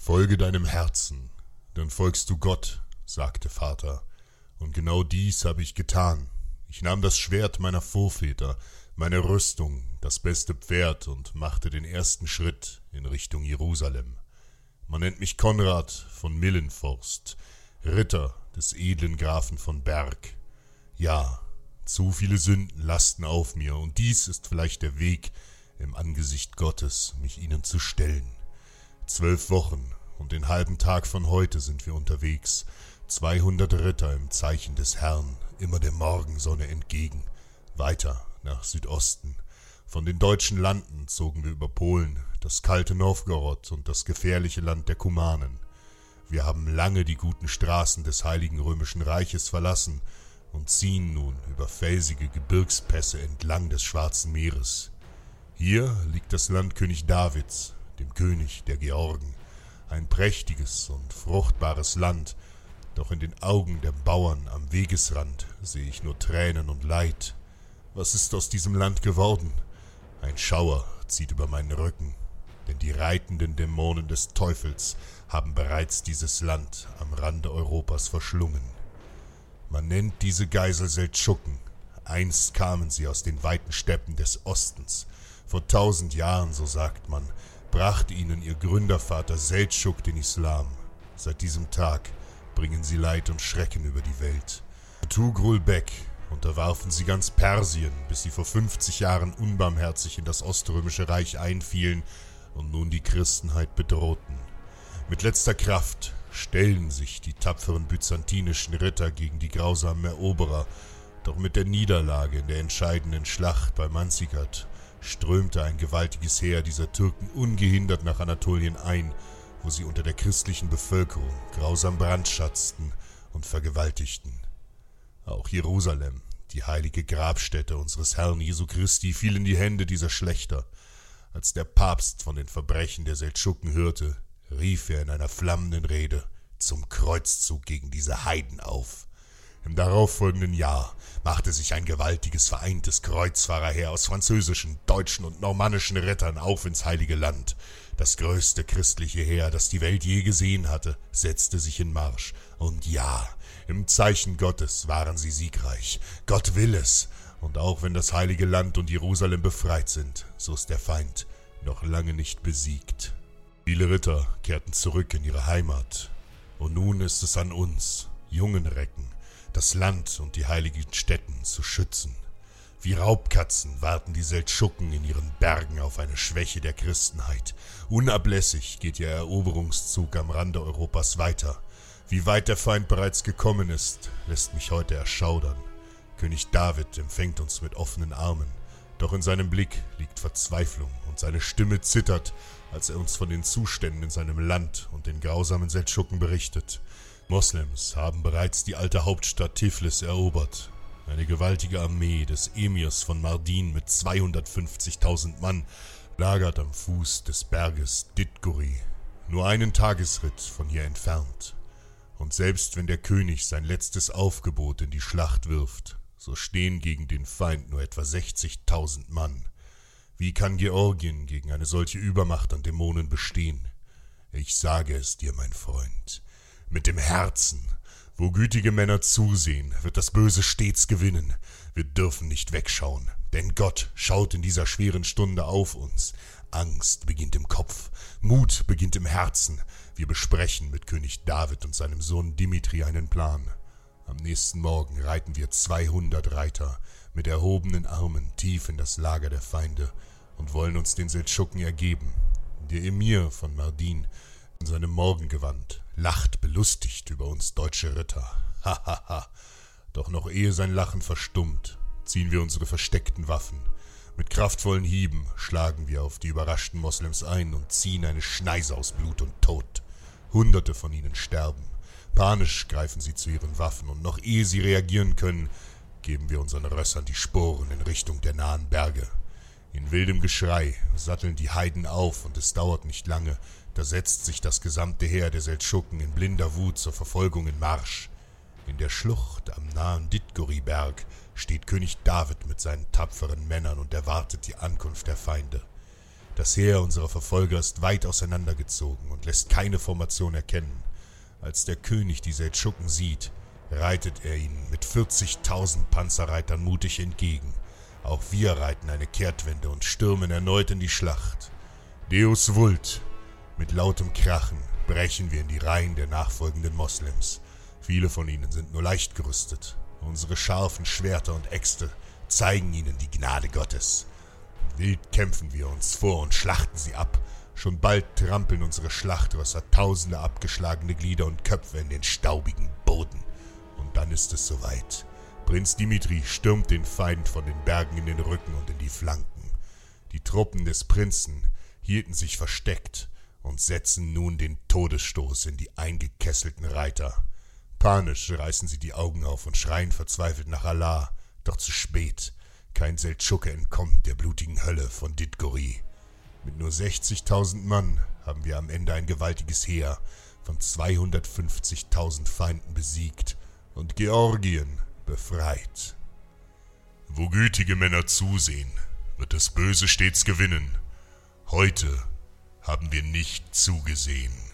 Folge deinem Herzen, dann folgst du Gott, sagte Vater. Und genau dies habe ich getan. Ich nahm das Schwert meiner Vorväter, meine Rüstung, das beste Pferd und machte den ersten Schritt in Richtung Jerusalem. Man nennt mich Konrad von Millenforst, Ritter des edlen Grafen von Berg. Ja, zu viele Sünden lasten auf mir, und dies ist vielleicht der Weg, im Angesicht Gottes mich ihnen zu stellen. Zwölf Wochen und den halben Tag von heute sind wir unterwegs, zweihundert Ritter im Zeichen des Herrn, immer der Morgensonne entgegen, weiter nach Südosten. Von den deutschen Landen zogen wir über Polen, das kalte Nowgorod und das gefährliche Land der Kumanen. Wir haben lange die guten Straßen des Heiligen Römischen Reiches verlassen und ziehen nun über felsige Gebirgspässe entlang des Schwarzen Meeres. Hier liegt das Land König Davids, dem König der Georgen, ein prächtiges und fruchtbares Land, doch in den Augen der Bauern am Wegesrand sehe ich nur Tränen und Leid. Was ist aus diesem Land geworden? Ein Schauer zieht über meinen Rücken, denn die reitenden Dämonen des Teufels haben bereits dieses Land am Rande Europas verschlungen. Man nennt diese Geisel Seldschuken. Einst kamen sie aus den weiten Steppen des Ostens. Vor tausend Jahren, so sagt man, brachte ihnen ihr Gründervater Seldschuk den Islam. Seit diesem Tag bringen sie Leid und Schrecken über die Welt. Tugrul Bek unterwarfen sie ganz Persien, bis sie vor 50 Jahren unbarmherzig in das Oströmische Reich einfielen und nun die Christenheit bedrohten. Mit letzter Kraft stellen sich die tapferen byzantinischen Ritter gegen die grausamen Eroberer, doch mit der Niederlage in der entscheidenden Schlacht bei Manzikat strömte ein gewaltiges Heer dieser Türken ungehindert nach Anatolien ein, wo sie unter der christlichen Bevölkerung grausam brandschatzten und vergewaltigten. Auch Jerusalem, die heilige Grabstätte unseres Herrn Jesu Christi, fiel in die Hände dieser Schlechter. Als der Papst von den Verbrechen der Seldschuken hörte, rief er in einer flammenden Rede zum Kreuzzug gegen diese Heiden auf. Im darauffolgenden Jahr machte sich ein gewaltiges vereintes Kreuzfahrerheer aus französischen, deutschen und normannischen Rittern auf ins Heilige Land. Das größte christliche Heer, das die Welt je gesehen hatte, setzte sich in Marsch. Und ja, im Zeichen Gottes waren sie siegreich. Gott will es. Und auch wenn das Heilige Land und Jerusalem befreit sind, so ist der Feind noch lange nicht besiegt. Viele Ritter kehrten zurück in ihre Heimat. Und nun ist es an uns, jungen Recken, das Land und die heiligen Stätten zu schützen. Wie Raubkatzen warten die Seldschuken in ihren Bergen auf eine Schwäche der Christenheit. Unablässig geht ihr Eroberungszug am Rande Europas weiter. Wie weit der Feind bereits gekommen ist, lässt mich heute erschaudern. König David empfängt uns mit offenen Armen, doch in seinem Blick liegt Verzweiflung und seine Stimme zittert, als er uns von den Zuständen in seinem Land und den grausamen Seldschuken berichtet. Moslems haben bereits die alte Hauptstadt Tiflis erobert. Eine gewaltige Armee des Emirs von Mardin mit 250.000 Mann lagert am Fuß des Berges Ditguri, nur einen Tagesritt von hier entfernt. Und selbst wenn der König sein letztes Aufgebot in die Schlacht wirft, so stehen gegen den Feind nur etwa 60.000 Mann. Wie kann Georgien gegen eine solche Übermacht an Dämonen bestehen? Ich sage es dir, mein Freund, mit dem Herzen. Wo gütige Männer zusehen, wird das Böse stets gewinnen. Wir dürfen nicht wegschauen, denn Gott schaut in dieser schweren Stunde auf uns. Angst beginnt im Kopf, Mut beginnt im Herzen. Wir besprechen mit König David und seinem Sohn Dimitri einen Plan. Am nächsten Morgen reiten wir zweihundert Reiter mit erhobenen Armen tief in das Lager der Feinde und wollen uns den Seldschuken ergeben. Der Emir von Mardin in seinem Morgengewand lacht belustigt über uns deutsche Ritter. Ha ha ha. Doch noch ehe sein Lachen verstummt, ziehen wir unsere versteckten Waffen. Mit kraftvollen Hieben schlagen wir auf die überraschten Moslems ein und ziehen eine Schneise aus Blut und Tod. Hunderte von ihnen sterben. Panisch greifen sie zu ihren Waffen, und noch ehe sie reagieren können, geben wir unseren Rössern die Sporen in Richtung der nahen Berge. In wildem Geschrei satteln die Heiden auf, und es dauert nicht lange, da setzt sich das gesamte Heer der Seldschuken in blinder Wut zur Verfolgung in Marsch. In der Schlucht am nahen Ditgori-Berg steht König David mit seinen tapferen Männern und erwartet die Ankunft der Feinde. Das Heer unserer Verfolger ist weit auseinandergezogen und lässt keine Formation erkennen. Als der König die Seldschuken sieht, reitet er ihnen mit 40.000 Panzerreitern mutig entgegen. Auch wir reiten eine Kehrtwende und stürmen erneut in die Schlacht. Deus Vult! Mit lautem Krachen brechen wir in die Reihen der nachfolgenden Moslems. Viele von ihnen sind nur leicht gerüstet. Unsere scharfen Schwerter und Äxte zeigen ihnen die Gnade Gottes. Wild kämpfen wir uns vor und schlachten sie ab, Schon bald trampeln unsere Schlachtrösser tausende abgeschlagene Glieder und Köpfe in den staubigen Boden. Und dann ist es soweit. Prinz Dimitri stürmt den Feind von den Bergen in den Rücken und in die Flanken. Die Truppen des Prinzen hielten sich versteckt und setzen nun den Todesstoß in die eingekesselten Reiter. Panisch reißen sie die Augen auf und schreien verzweifelt nach Allah, doch zu spät. Kein Seldschuke entkommt der blutigen Hölle von Didgori. Mit nur 60.000 Mann haben wir am Ende ein gewaltiges Heer von 250.000 Feinden besiegt und Georgien befreit. Wo gütige Männer zusehen, wird das Böse stets gewinnen. Heute haben wir nicht zugesehen.